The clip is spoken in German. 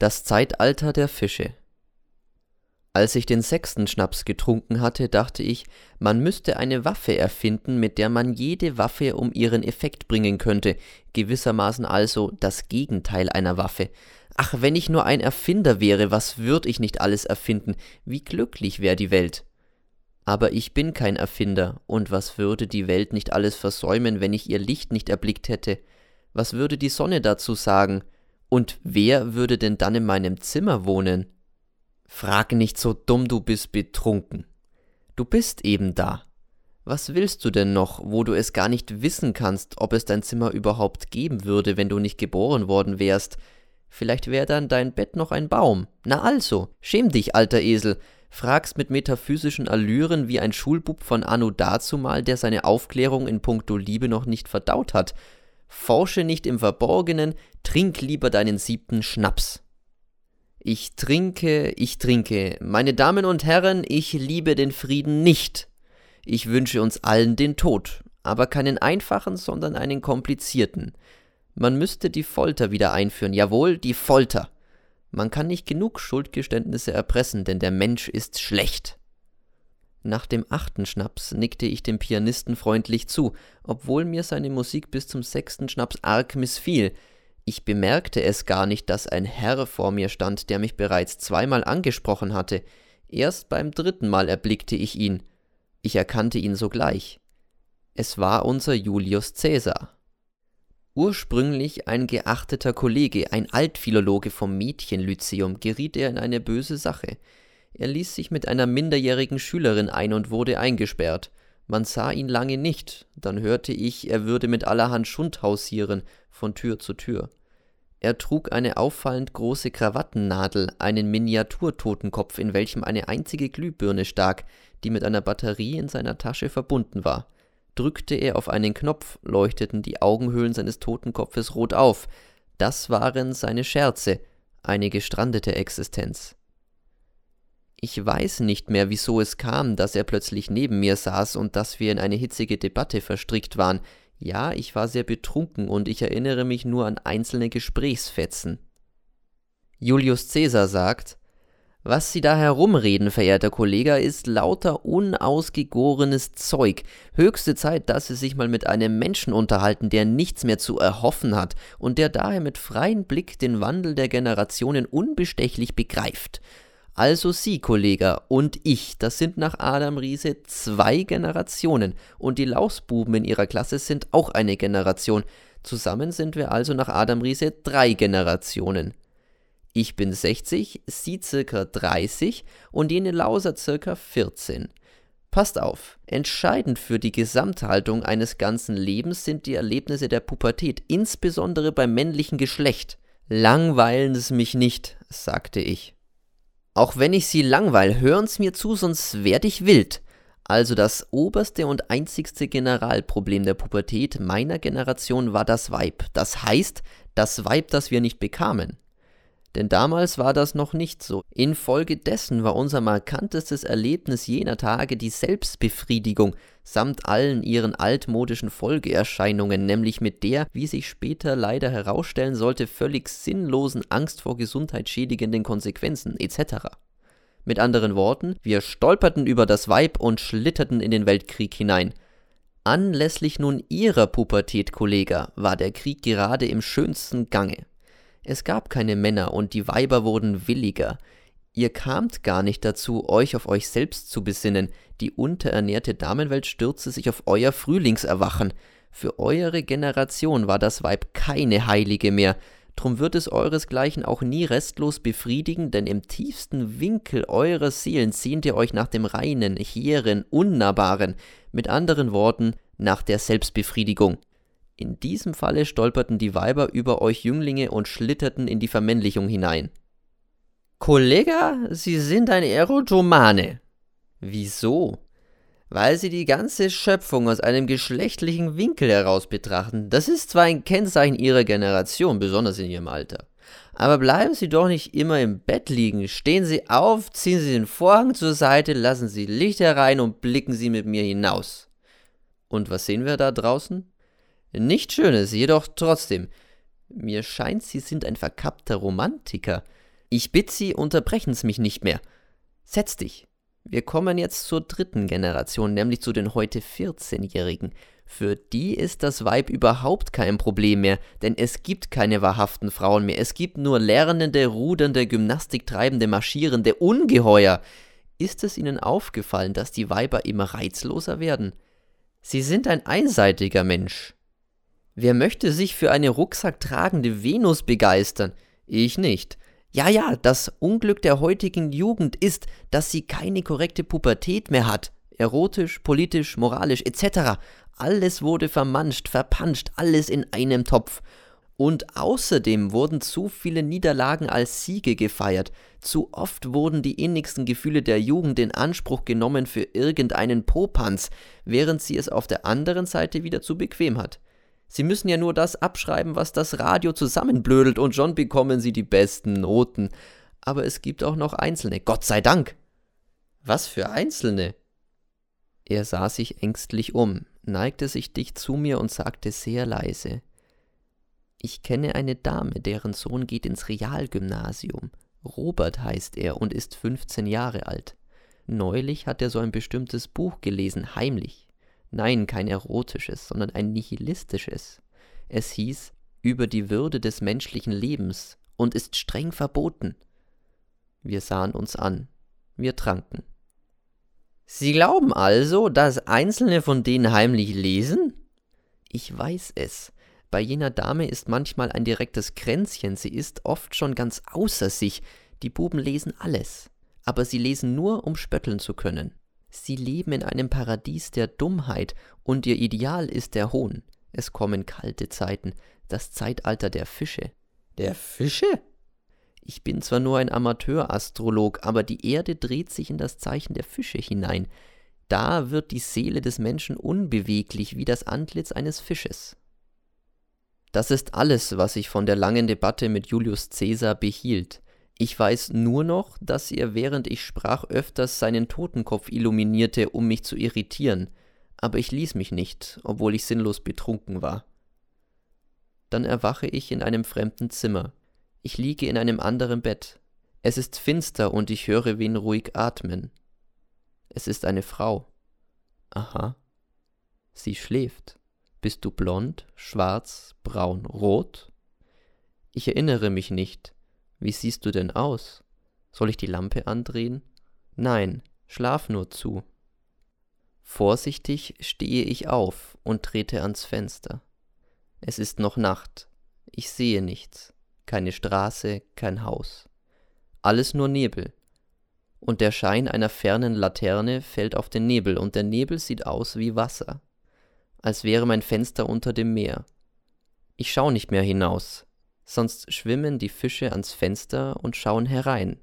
Das Zeitalter der Fische Als ich den sechsten Schnaps getrunken hatte, dachte ich, man müsste eine Waffe erfinden, mit der man jede Waffe um ihren Effekt bringen könnte, gewissermaßen also das Gegenteil einer Waffe. Ach, wenn ich nur ein Erfinder wäre, was würd ich nicht alles erfinden, wie glücklich wär die Welt. Aber ich bin kein Erfinder, und was würde die Welt nicht alles versäumen, wenn ich ihr Licht nicht erblickt hätte? Was würde die Sonne dazu sagen? Und wer würde denn dann in meinem Zimmer wohnen? Frag nicht so dumm, du bist betrunken. Du bist eben da. Was willst du denn noch, wo du es gar nicht wissen kannst, ob es dein Zimmer überhaupt geben würde, wenn du nicht geboren worden wärst? Vielleicht wäre dann dein Bett noch ein Baum. Na also, schäm dich, alter Esel. Fragst mit metaphysischen Allüren wie ein Schulbub von Anno dazumal, der seine Aufklärung in puncto Liebe noch nicht verdaut hat. Forsche nicht im Verborgenen, trink lieber deinen siebten Schnaps. Ich trinke, ich trinke. Meine Damen und Herren, ich liebe den Frieden nicht. Ich wünsche uns allen den Tod, aber keinen einfachen, sondern einen komplizierten. Man müsste die Folter wieder einführen, jawohl, die Folter. Man kann nicht genug Schuldgeständnisse erpressen, denn der Mensch ist schlecht. Nach dem achten Schnaps nickte ich dem Pianisten freundlich zu, obwohl mir seine Musik bis zum sechsten Schnaps arg missfiel. Ich bemerkte es gar nicht, dass ein Herr vor mir stand, der mich bereits zweimal angesprochen hatte. Erst beim dritten Mal erblickte ich ihn. Ich erkannte ihn sogleich. Es war unser Julius Cäsar. Ursprünglich ein geachteter Kollege, ein Altphilologe vom Mädchenlyzeum, geriet er in eine böse Sache. Er ließ sich mit einer minderjährigen Schülerin ein und wurde eingesperrt. Man sah ihn lange nicht, dann hörte ich, er würde mit allerhand Schund hausieren, von Tür zu Tür. Er trug eine auffallend große Krawattennadel, einen Miniaturtotenkopf, in welchem eine einzige Glühbirne stak, die mit einer Batterie in seiner Tasche verbunden war. Drückte er auf einen Knopf, leuchteten die Augenhöhlen seines Totenkopfes rot auf. Das waren seine Scherze, eine gestrandete Existenz. Ich weiß nicht mehr, wieso es kam, dass er plötzlich neben mir saß und dass wir in eine hitzige Debatte verstrickt waren. Ja, ich war sehr betrunken und ich erinnere mich nur an einzelne Gesprächsfetzen. Julius Caesar sagt, was Sie da herumreden, verehrter Kollege, ist lauter unausgegorenes Zeug. Höchste Zeit, dass Sie sich mal mit einem Menschen unterhalten, der nichts mehr zu erhoffen hat und der daher mit freiem Blick den Wandel der Generationen unbestechlich begreift. Also Sie, Kollege, und ich, das sind nach Adam Riese zwei Generationen und die Lausbuben in ihrer Klasse sind auch eine Generation. Zusammen sind wir also nach Adam Riese drei Generationen. Ich bin 60, Sie circa 30 und jene Lauser circa 14. Passt auf, entscheidend für die Gesamthaltung eines ganzen Lebens sind die Erlebnisse der Pubertät, insbesondere beim männlichen Geschlecht. Langweilen es mich nicht, sagte ich. Auch wenn ich sie langweil, hören's mir zu, sonst werd ich wild. Also das oberste und einzigste Generalproblem der Pubertät meiner Generation war das Weib. Das heißt, das Weib, das wir nicht bekamen. Denn damals war das noch nicht so. Infolgedessen war unser markantestes Erlebnis jener Tage die Selbstbefriedigung samt allen ihren altmodischen Folgeerscheinungen, nämlich mit der, wie sich später leider herausstellen sollte, völlig sinnlosen Angst vor gesundheitsschädigenden Konsequenzen etc. Mit anderen Worten, wir stolperten über das Weib und schlitterten in den Weltkrieg hinein. Anlässlich nun ihrer Pubertät, Kollege, war der Krieg gerade im schönsten Gange. Es gab keine Männer und die Weiber wurden williger. Ihr kamt gar nicht dazu, euch auf euch selbst zu besinnen. Die unterernährte Damenwelt stürzte sich auf euer Frühlingserwachen. Für eure Generation war das Weib keine Heilige mehr. Drum wird es euresgleichen auch nie restlos befriedigen, denn im tiefsten Winkel eurer Seelen sehnt ihr euch nach dem reinen, hehren, unnahbaren, mit anderen Worten, nach der Selbstbefriedigung. In diesem Falle stolperten die Weiber über euch Jünglinge und schlitterten in die Vermännlichung hinein. Kollega, Sie sind ein Erotomane. Wieso? Weil Sie die ganze Schöpfung aus einem geschlechtlichen Winkel heraus betrachten. Das ist zwar ein Kennzeichen Ihrer Generation, besonders in Ihrem Alter. Aber bleiben Sie doch nicht immer im Bett liegen. Stehen Sie auf, ziehen Sie den Vorhang zur Seite, lassen Sie Licht herein und blicken Sie mit mir hinaus. Und was sehen wir da draußen? Nicht Schönes, jedoch trotzdem. Mir scheint, Sie sind ein verkappter Romantiker. Ich bitt Sie, unterbrechen's mich nicht mehr. Setz dich. Wir kommen jetzt zur dritten Generation, nämlich zu den heute 14-Jährigen. Für die ist das Weib überhaupt kein Problem mehr, denn es gibt keine wahrhaften Frauen mehr. Es gibt nur lernende, rudernde, Gymnastik treibende, marschierende Ungeheuer. Ist es Ihnen aufgefallen, dass die Weiber immer reizloser werden? Sie sind ein einseitiger Mensch. Wer möchte sich für eine rucksacktragende Venus begeistern? Ich nicht. Ja, ja, das Unglück der heutigen Jugend ist, dass sie keine korrekte Pubertät mehr hat. Erotisch, politisch, moralisch etc. Alles wurde vermanscht, verpanscht, alles in einem Topf. Und außerdem wurden zu viele Niederlagen als Siege gefeiert. Zu oft wurden die innigsten Gefühle der Jugend in Anspruch genommen für irgendeinen Popanz, während sie es auf der anderen Seite wieder zu bequem hat. Sie müssen ja nur das abschreiben, was das Radio zusammenblödelt, und schon bekommen Sie die besten Noten. Aber es gibt auch noch Einzelne, Gott sei Dank. Was für Einzelne? Er sah sich ängstlich um, neigte sich dicht zu mir und sagte sehr leise Ich kenne eine Dame, deren Sohn geht ins Realgymnasium. Robert heißt er und ist 15 Jahre alt. Neulich hat er so ein bestimmtes Buch gelesen, heimlich. Nein, kein erotisches, sondern ein nihilistisches. Es hieß über die Würde des menschlichen Lebens und ist streng verboten. Wir sahen uns an. Wir tranken. Sie glauben also, dass Einzelne von denen heimlich lesen? Ich weiß es. Bei jener Dame ist manchmal ein direktes Kränzchen, sie ist oft schon ganz außer sich. Die Buben lesen alles, aber sie lesen nur, um spötteln zu können. Sie leben in einem Paradies der Dummheit und ihr Ideal ist der Hohn. Es kommen kalte Zeiten, das Zeitalter der Fische. Der Fische? Ich bin zwar nur ein Amateurastrolog, aber die Erde dreht sich in das Zeichen der Fische hinein. Da wird die Seele des Menschen unbeweglich wie das Antlitz eines Fisches. Das ist alles, was ich von der langen Debatte mit Julius Caesar behielt. Ich weiß nur noch, dass er während ich sprach öfters seinen Totenkopf illuminierte, um mich zu irritieren, aber ich ließ mich nicht, obwohl ich sinnlos betrunken war. Dann erwache ich in einem fremden Zimmer. Ich liege in einem anderen Bett. Es ist finster und ich höre wen ruhig atmen. Es ist eine Frau. Aha. Sie schläft. Bist du blond, schwarz, braun, rot? Ich erinnere mich nicht. Wie siehst du denn aus? Soll ich die Lampe andrehen? Nein, schlaf nur zu. Vorsichtig stehe ich auf und trete ans Fenster. Es ist noch Nacht. Ich sehe nichts. Keine Straße, kein Haus. Alles nur Nebel. Und der Schein einer fernen Laterne fällt auf den Nebel, und der Nebel sieht aus wie Wasser, als wäre mein Fenster unter dem Meer. Ich schau nicht mehr hinaus, sonst schwimmen die Fische ans Fenster und schauen herein.